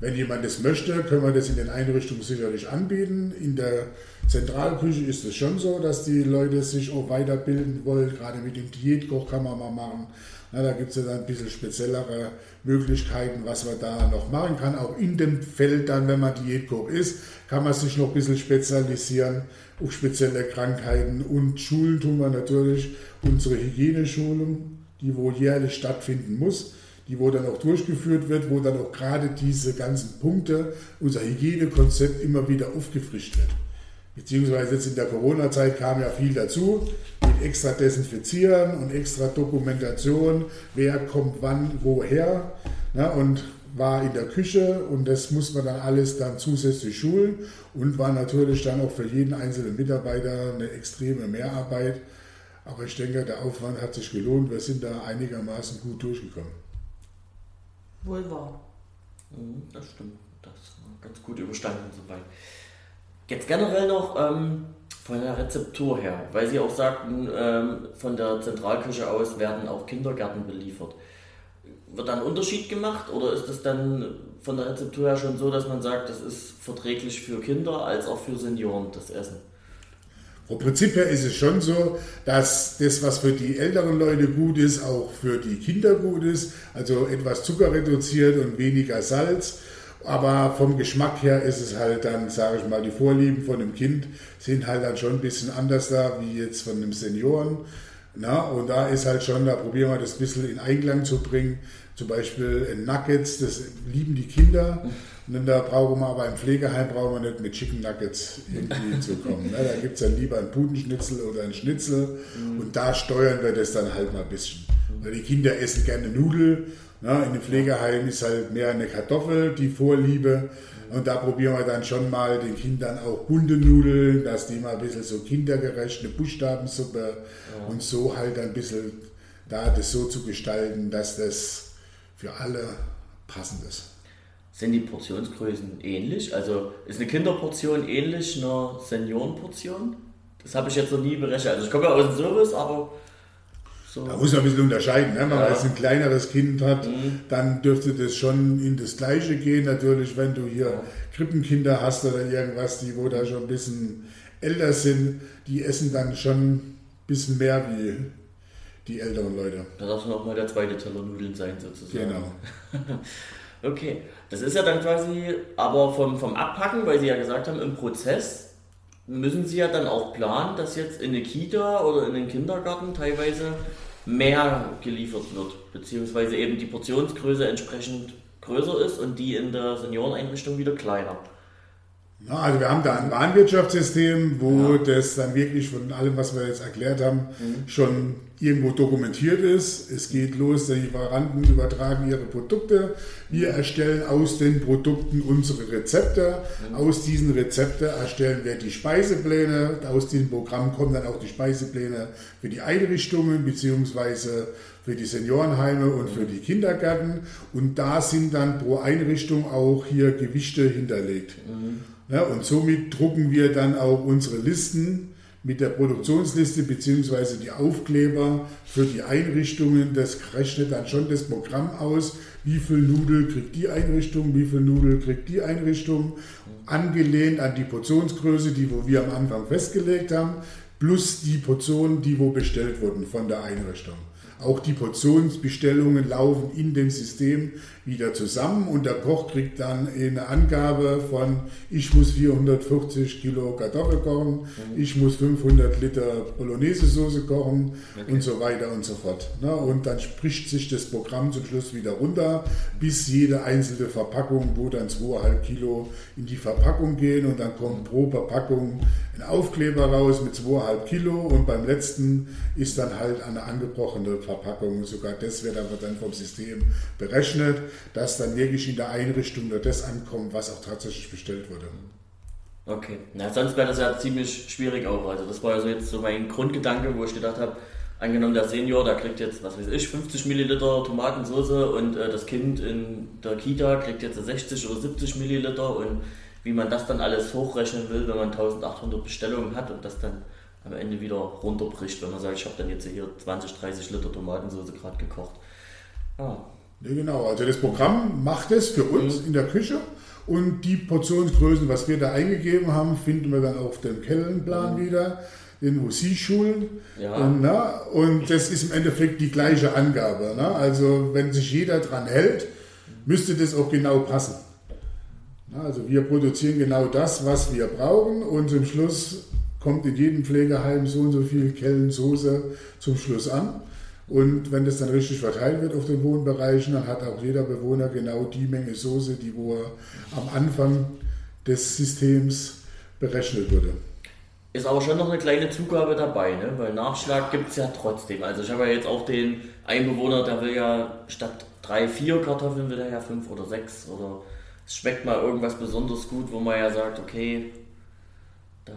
wenn jemand das möchte, können wir das in den Einrichtungen sicherlich anbieten. In der Zentralküche ist es schon so, dass die Leute sich auch weiterbilden wollen. Gerade mit dem Diätkoch kann man mal machen. Na, da gibt es ja dann ein bisschen speziellere Möglichkeiten, was man da noch machen kann. Auch in dem Feld dann, wenn man Diätkoch ist, kann man sich noch ein bisschen spezialisieren auf spezielle Krankheiten. Und Schulen tun wir natürlich unsere Hygieneschulung, die wo jährlich stattfinden muss, die wo dann auch durchgeführt wird, wo dann auch gerade diese ganzen Punkte, unser Hygienekonzept immer wieder aufgefrischt wird. Beziehungsweise jetzt in der Corona-Zeit kam ja viel dazu, mit extra Desinfizieren und extra Dokumentation, wer kommt wann, woher. Ne, und war in der Küche und das muss man dann alles dann zusätzlich schulen und war natürlich dann auch für jeden einzelnen Mitarbeiter eine extreme Mehrarbeit. Aber ich denke, der Aufwand hat sich gelohnt. Wir sind da einigermaßen gut durchgekommen. Wohl wahr. Mhm, Das stimmt. Das war ganz gut überstanden soweit. Jetzt generell noch ähm, von der Rezeptur her, weil Sie auch sagten, ähm, von der Zentralküche aus werden auch Kindergärten beliefert. Wird da ein Unterschied gemacht oder ist es dann von der Rezeptur her schon so, dass man sagt, das ist verträglich für Kinder als auch für Senioren das Essen? Vom Prinzip her ist es schon so, dass das, was für die älteren Leute gut ist, auch für die Kinder gut ist. Also etwas Zucker reduziert und weniger Salz. Aber vom Geschmack her ist es halt dann, sage ich mal, die Vorlieben von einem Kind sind halt dann schon ein bisschen anders da, wie jetzt von einem Senioren. Na, und da ist halt schon, da probieren wir das ein bisschen in Einklang zu bringen. Zum Beispiel Nuggets, das lieben die Kinder. Und dann da brauchen wir aber im Pflegeheim brauchen wir nicht mit Chicken Nuggets irgendwie zu kommen. Ne? Da gibt es dann lieber einen Putenschnitzel oder einen Schnitzel. Und da steuern wir das dann halt mal ein bisschen. Weil die Kinder essen gerne Nudel. Ne? In dem Pflegeheim ist halt mehr eine Kartoffel die Vorliebe. Und da probieren wir dann schon mal den Kindern auch bunte Nudeln, dass die mal ein bisschen so kindergerecht, eine Buchstabensuppe und so halt ein bisschen da das so zu gestalten, dass das für alle passend ist. Sind die Portionsgrößen ähnlich? Also ist eine Kinderportion ähnlich einer Seniorenportion? Das habe ich jetzt noch nie berechnet. Also ich komme ja aus dem Service, aber so. Da muss man ein bisschen unterscheiden. Ne? Wenn man Ja. jetzt ein kleineres Kind hat, dann dürfte das schon in das Gleiche gehen. Natürlich, wenn du hier Krippenkinder hast oder irgendwas, die wo da schon ein bisschen älter sind, die essen dann schon ein bisschen mehr wie die älteren Leute. Da darf dann auch mal der zweite Teller Nudeln sein, sozusagen. Genau. Okay, das ist ja dann quasi, aber vom, vom Abpacken, weil Sie ja gesagt haben, im Prozess müssen Sie ja dann auch planen, dass jetzt in eine Kita oder in den Kindergarten teilweise mehr geliefert wird, beziehungsweise eben die Portionsgröße entsprechend größer ist und die in der Senioreneinrichtung wieder kleiner. Ja, also wir haben da ein Warenwirtschaftssystem, wo das dann wirklich von allem, was wir jetzt erklärt haben, schon irgendwo dokumentiert ist. Es geht los, die Lieferanten übertragen ihre Produkte. Wir erstellen aus den Produkten unsere Rezepte. Aus diesen Rezepten erstellen wir die Speisepläne. Aus diesem Programm kommen dann auch die Speisepläne für die Einrichtungen beziehungsweise für die Seniorenheime und für die Kindergärten. Und da sind dann pro Einrichtung auch hier Gewichte hinterlegt. Ja, und somit drucken wir dann auch unsere Listen mit der Produktionsliste bzw. die Aufkleber für die Einrichtungen, das rechnet dann schon das Programm aus, wie viel Nudel kriegt die Einrichtung, wie viel Nudel kriegt die Einrichtung, angelehnt an die Portionsgröße, die wir am Anfang festgelegt haben, plus die Portionen, die wo bestellt wurden von der Einrichtung. Auch die Portionsbestellungen laufen in dem System wieder zusammen und der Koch kriegt dann eine Angabe von, ich muss 440 Kilo Kartoffel kochen, mhm. ich muss 500 Liter Bolognese-Soße kochen okay. und so weiter und so fort. Und dann spricht sich das Programm zum Schluss wieder runter, bis jede einzelne Verpackung, wo dann 2,5 Kilo in die Verpackung gehen und dann kommt pro Verpackung ein Aufkleber raus mit 2,5 Kilo und beim letzten ist dann halt eine angebrochene Verpackung. Sogar das wird aber dann vom System berechnet, dass dann wirklich in der Einrichtung nur das ankommt, was auch tatsächlich bestellt wurde. Okay, na, sonst wäre das ja ziemlich schwierig auch. Also das war ja so jetzt so mein Grundgedanke, wo ich gedacht habe, angenommen der Senior, der kriegt jetzt, was weiß ich, 50 Milliliter Tomatensauce und äh, das Kind in der Kita kriegt jetzt 60 oder 70 Milliliter und wie man das dann alles hochrechnen will, wenn man 1800 Bestellungen hat und das dann am Ende wieder runterbricht, wenn man sagt, ich habe dann jetzt hier 20, 30 Liter Tomatensauce gerade gekocht. Ah. Ja, genau, also das Programm macht es für uns mhm. in der Küche und die Portionsgrößen, was wir da eingegeben haben, finden wir dann auf dem Kellenplan mhm. wieder, den wo Sie schulen. Ja. Und, na, und das ist im Endeffekt die gleiche Angabe. Na? Also wenn sich jeder dran hält, müsste das auch genau passen. Also wir produzieren genau das, was wir brauchen und zum Schluss kommt in jedem Pflegeheim so und so viel Kellen Soße zum Schluss an. Und wenn das dann richtig verteilt wird auf den Wohnbereichen, dann hat auch jeder Bewohner genau die Menge Soße, die wo er am Anfang des Systems berechnet wurde. Ist aber schon noch eine kleine Zugabe dabei, ne? weil Nachschlag gibt es ja trotzdem. Also ich habe ja jetzt auch den Einbewohner, der will ja statt drei, vier Kartoffeln will er ja fünf oder sechs oder es schmeckt mal irgendwas besonders gut, wo man ja sagt, okay, da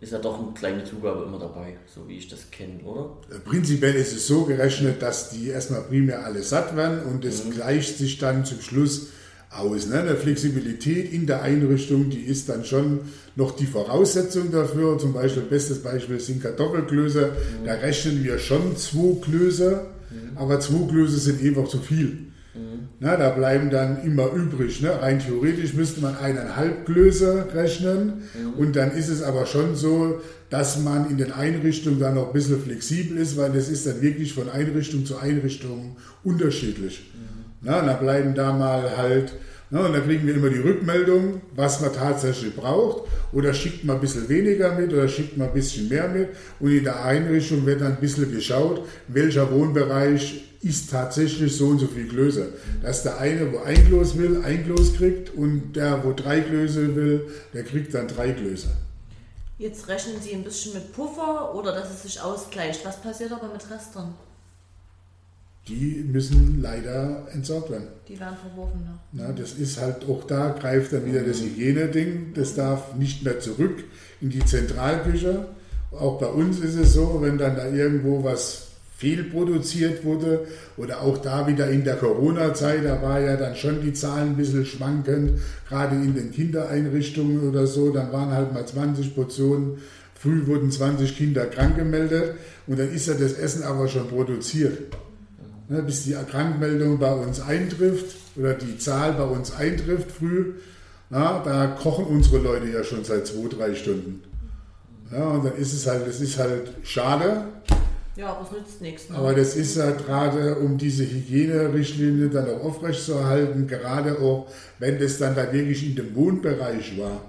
ist ja doch eine kleine Zugabe immer dabei, so wie ich das kenne, oder? Prinzipiell ist es so gerechnet, dass die erstmal primär alle satt werden und es mhm. gleicht sich dann zum Schluss aus. Ne? Eine Flexibilität in der Einrichtung, die ist dann schon noch die Voraussetzung dafür. Zum Beispiel, bestes Beispiel sind Kartoffelklöße. Mhm. Da rechnen wir schon zwei Klöße, mhm. aber zwei Klöße sind einfach zu viel. Na, da bleiben dann immer übrig. Ne? Rein theoretisch müsste man eineinhalb Glöse rechnen mhm. und dann ist es aber schon so, dass man in den Einrichtungen dann noch ein bisschen flexibel ist, weil es ist dann wirklich von Einrichtung zu Einrichtung unterschiedlich. Mhm. Na, da bleiben da mal halt, na, und dann kriegen wir immer die Rückmeldung, was man tatsächlich braucht oder schickt man ein bisschen weniger mit oder schickt man ein bisschen mehr mit und in der Einrichtung wird dann ein bisschen geschaut, welcher Wohnbereich ist tatsächlich so und so viel Klöße. Dass der eine, wo ein Kloß will, ein Kloß kriegt und der, wo drei Klöße will, der kriegt dann drei Klöße. Jetzt rechnen Sie ein bisschen mit Puffer oder dass es sich ausgleicht. Was passiert aber mit Restern? Die müssen leider entsorgt werden. Die werden verworfen. Ne? Na, das ist halt auch da, greift dann wieder das Hygieneding. Das darf nicht mehr zurück in die Zentralküche. Auch bei uns ist es so, wenn dann da irgendwo was fehlproduziert wurde oder auch da wieder in der Corona-Zeit, da war ja dann schon die Zahlen ein bisschen schwankend, gerade in den Kindereinrichtungen oder so, dann waren halt mal 20 Portionen, früh wurden 20 Kinder krank gemeldet und dann ist ja das Essen aber schon produziert. Ne, bis die Krankmeldung bei uns eintrifft oder die Zahl bei uns eintrifft früh, na, da kochen unsere Leute ja schon seit zwei, drei Stunden. Ja, und dann ist es halt, das ist halt schade, ja, aber es nützt nichts. Ne? Aber das ist ja gerade, um diese Hygienerichtlinie dann auch aufrechtzuerhalten, gerade auch, wenn das dann da wirklich in dem Wohnbereich war.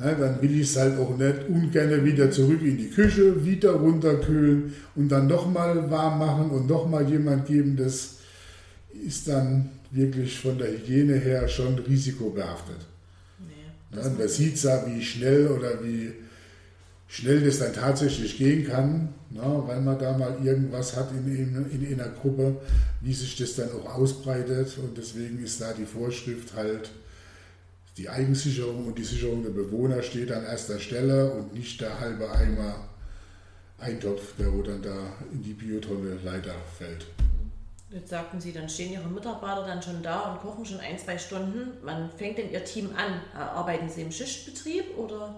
Ne, dann will ich es halt auch nicht ungern wieder zurück in die Küche, wieder runterkühlen und dann nochmal warm machen und nochmal jemand geben. Das ist dann wirklich von der Hygiene her schon risikobehaftet. Nee, ja, man sieht ja, wie schnell oder wie schnell das dann tatsächlich gehen kann, na, weil man da mal irgendwas hat in, in, in einer Gruppe, wie sich das dann auch ausbreitet. Und deswegen ist da die Vorschrift halt, die Eigensicherung und die Sicherung der Bewohner steht an erster Stelle und nicht der halbe Eimer Eintopf, der wo dann da in die Biotonne leider fällt. Jetzt sagten Sie, dann stehen Ihre Mitarbeiter dann schon da und kochen schon ein, zwei Stunden. Wann fängt denn Ihr Team an? Arbeiten Sie im Schichtbetrieb oder?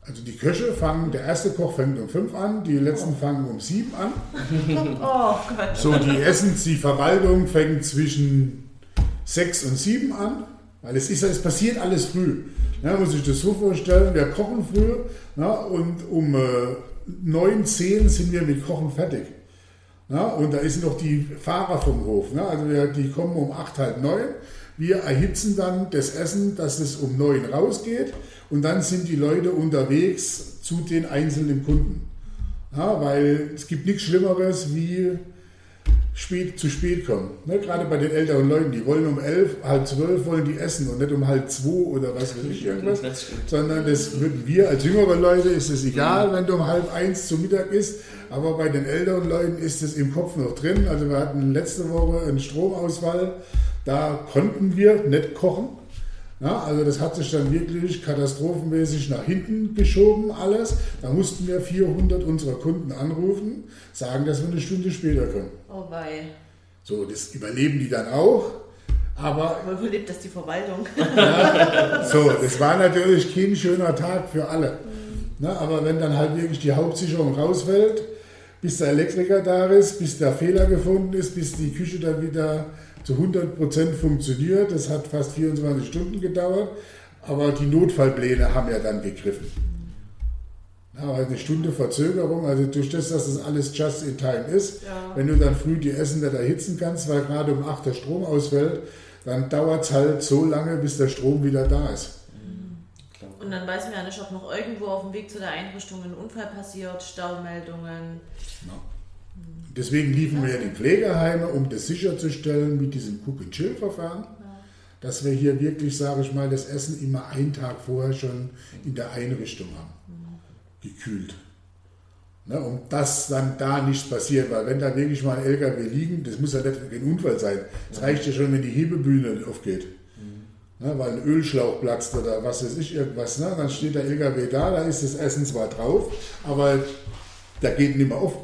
Also die Köche fangen, der erste Koch fängt um 5 an, die letzten fangen um 7 an. Oh Gott. So, die Essens, die Verwaltung fängt zwischen 6 und 7 an, weil es ist, es passiert alles früh. Ja, muss ich das so vorstellen, wir kochen früh ja, und um äh, 9, 10 sind wir mit Kochen fertig. Ja, und da ist noch die Fahrer vom Hof. Ne? Also wir, die kommen um 8, halb 9. Wir erhitzen dann das Essen, dass es um 9 rausgeht und dann sind die Leute unterwegs zu den einzelnen Kunden. Ja, weil es gibt nichts Schlimmeres wie spät, zu spät kommen. Ne? Gerade bei den älteren Leuten, die wollen um elf, halb zwölf wollen die essen und nicht um halb zwei oder was weiß ich irgendwas. Sondern das würden wir als jüngere Leute ist es egal, wenn du um halb eins zu Mittag isst. Aber bei den älteren Leuten ist es im Kopf noch drin. Also wir hatten letzte Woche einen Stromausfall. Da konnten wir nicht kochen. Ja, also das hat sich dann wirklich katastrophenmäßig nach hinten geschoben alles. Da mussten wir 400 unserer Kunden anrufen, sagen, dass wir eine Stunde später können. Oh wei. So, das überleben die dann auch. Aber Aber wo lebt das die Verwaltung? so, das war natürlich kein schöner Tag für alle. Ne, aber wenn dann halt wirklich die Hauptsicherung rausfällt, bis der Elektriker da ist, bis der Fehler gefunden ist, bis die Küche dann wieder zu 100% funktioniert, das hat fast 24 Stunden gedauert, aber die Notfallpläne haben ja dann gegriffen. Aber eine Stunde Verzögerung, also durch das, dass das alles just in time ist, Ja. wenn du dann früh die Essen nicht erhitzen kannst, weil gerade um 8 der Strom ausfällt, dann dauert es halt so lange, bis der Strom wieder da ist. Und dann weiß man ja nicht, ob noch irgendwo auf dem Weg zu der Einrichtung ein Unfall passiert, Staumeldungen. Deswegen liefen wir in die Pflegeheime, um das sicherzustellen mit diesem Cook-and-Chill-Verfahren, dass wir hier wirklich, sage ich mal, das Essen immer einen Tag vorher schon in der Einrichtung haben, gekühlt. Ne, um dass dann da nichts passiert, weil wenn da wirklich mal ein LKW liegen, das muss ja nicht ein Unfall sein. Es reicht ja schon, wenn die Hebebühne aufgeht. Ne, weil ein Ölschlauch platzt oder was weiß ich, irgendwas. Ne, dann steht der LKW da, da ist das Essen zwar drauf, aber der geht nicht mehr auf.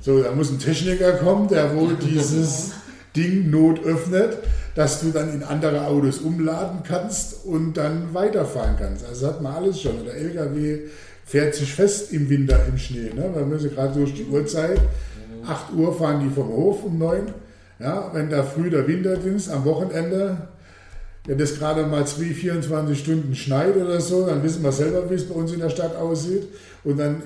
So, da muss ein Techniker kommen, der wohl dieses Ding Not öffnet, dass du dann in andere Autos umladen kannst und dann weiterfahren kannst. Also hat man alles schon. Der LKW fährt sich fest im Winter im Schnee, ne? weil wir gerade durch die Uhrzeit. 8 Uhr fahren die vom Hof um 9. Ja, wenn da früh der Winterdienst am Wochenende, wenn das gerade mal 2, 24 Stunden schneit oder so, dann wissen wir selber, wie es bei uns in der Stadt aussieht. Und dann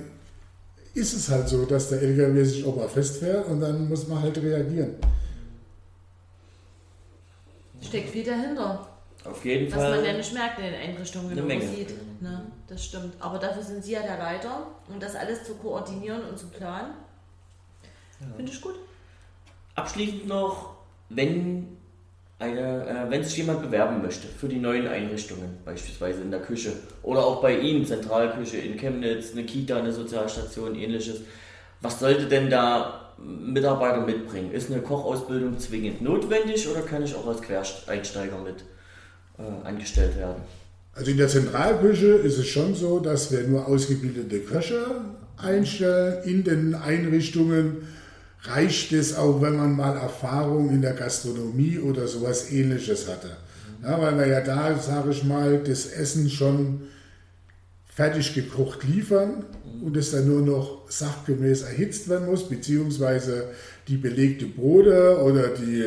ist es halt so, dass der LKW sich auch mal festfährt und dann muss man halt reagieren. Steckt viel dahinter, Auf jeden was man ja Fall. nicht merkt in den Einrichtungen, wenn man sieht. Ne? Das stimmt. Aber dafür sind Sie ja der Leiter, um das alles zu koordinieren und zu planen. Finde ich gut. Abschließend noch, wenn, eine, äh, wenn sich jemand bewerben möchte für die neuen Einrichtungen, beispielsweise in der Küche oder auch bei Ihnen, Zentralküche in Chemnitz, eine Kita, eine Sozialstation, ähnliches, was sollte denn da Mitarbeiter mitbringen? Ist eine Kochausbildung zwingend notwendig oder kann ich auch als Quereinsteiger mit äh, angestellt werden? Also in der Zentralküche ist es schon so, dass wir nur ausgebildete Köche einstellen. In den Einrichtungen reicht es auch, wenn man mal Erfahrung in der Gastronomie oder sowas ähnliches hatte. Ja, weil wir ja da, sage ich mal, das Essen schon fertig gekocht liefern und es dann nur noch sachgemäß erhitzt werden muss, beziehungsweise die belegte Brote oder die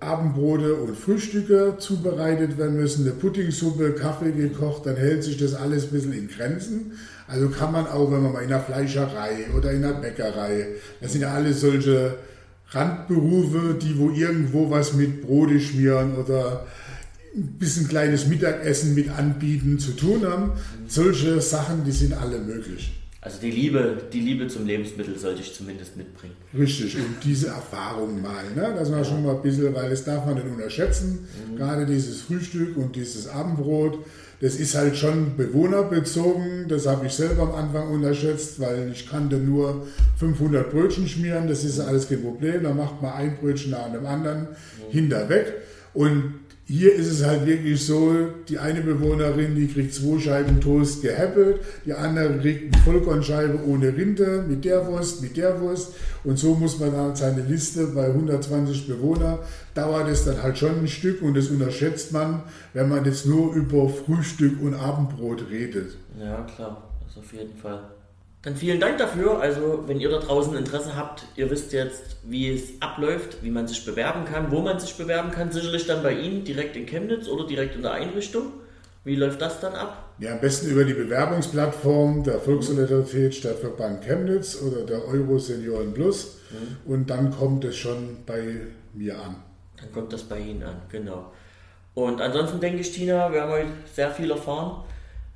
Abendbrote und Frühstücke zubereitet werden müssen, eine Puddingsuppe, Kaffee gekocht, dann hält sich das alles ein bisschen in Grenzen. Also kann man auch, wenn man mal in der Fleischerei oder in der Bäckerei, das sind ja alles solche Randberufe, die wo irgendwo was mit Brote schmieren oder ein bisschen kleines Mittagessen mit anbieten zu tun haben. Solche Sachen, die sind alle möglich. Also die Liebe, die Liebe zum Lebensmittel sollte ich zumindest mitbringen. Richtig, und diese Erfahrung mal, ne? dass man schon mal ein bisschen, weil das darf man nicht unterschätzen, gerade dieses Frühstück und dieses Abendbrot, das ist halt schon bewohnerbezogen, das habe ich selber am Anfang unterschätzt, weil ich kannte nur 500 Brötchen schmieren, das ist alles kein Problem, da macht man ein Brötchen nach dem anderen hinterweg. Und Hier ist es halt wirklich so, die eine Bewohnerin, die kriegt zwei Scheiben Toast gehäppelt, die andere kriegt eine Vollkornscheibe ohne Rinde, mit der Wurst, mit der Wurst. Und so muss man dann seine Liste bei 120 Bewohnern, dauert es dann halt schon ein Stück und das unterschätzt man, wenn man jetzt nur über Frühstück und Abendbrot redet. Ja, klar, das auf jeden Fall. Dann vielen Dank dafür. Also, wenn ihr da draußen Interesse habt, ihr wisst jetzt, wie es abläuft, wie man sich bewerben kann, wo man sich bewerben kann. Sicherlich dann bei Ihnen direkt in Chemnitz oder direkt in der Einrichtung. Wie läuft das dann ab? Ja, am besten über die Bewerbungsplattform der Volkssolidarität Stadtverband Chemnitz oder der Euro Senioren Plus. Mhm. Und dann kommt es schon bei mir an. Dann kommt das bei Ihnen an, genau. Und ansonsten denke ich, Tina, wir haben heute sehr viel erfahren.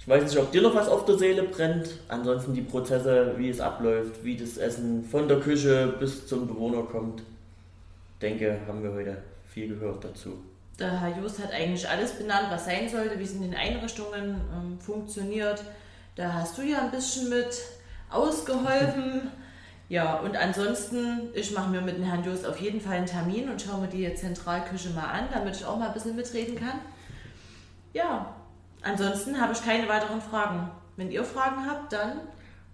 Ich weiß nicht, ob dir noch was auf der Seele brennt. Ansonsten die Prozesse, wie es abläuft, wie das Essen von der Küche bis zum Bewohner kommt. Denke, haben wir heute viel gehört dazu. Der Herr Just hat eigentlich alles benannt, was sein sollte, wie es in den Einrichtungen ähm, funktioniert. Da hast du ja ein bisschen mit ausgeholfen. Ja, und ansonsten, ich mache mir mit dem Herrn Just auf jeden Fall einen Termin und schaue mir die Zentralküche mal an, damit ich auch mal ein bisschen mitreden kann. Ja, Ansonsten habe ich keine weiteren Fragen. Wenn ihr Fragen habt, dann.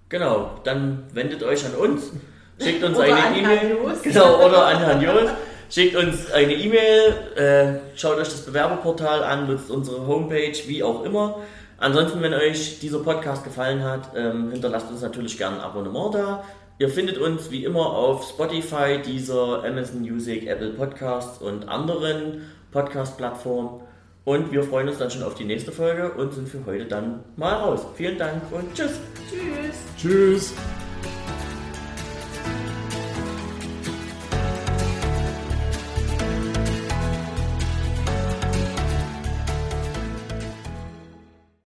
Genau, dann wendet euch an uns. Schickt uns eine E-Mail. Genau, oder an Herrn Jos. Schickt uns eine E-Mail, äh, schaut euch das Bewerberportal an, nutzt unsere Homepage, wie auch immer. Ansonsten, wenn euch dieser Podcast gefallen hat, ähm, hinterlasst uns natürlich gerne ein Abonnement da. Ihr findet uns wie immer auf Spotify, dieser Amazon Music, Apple Podcasts und anderen Podcast-Plattformen. Und wir freuen uns dann schon auf die nächste Folge und sind für heute dann mal raus. Vielen Dank und tschüss. Tschüss. Tschüss.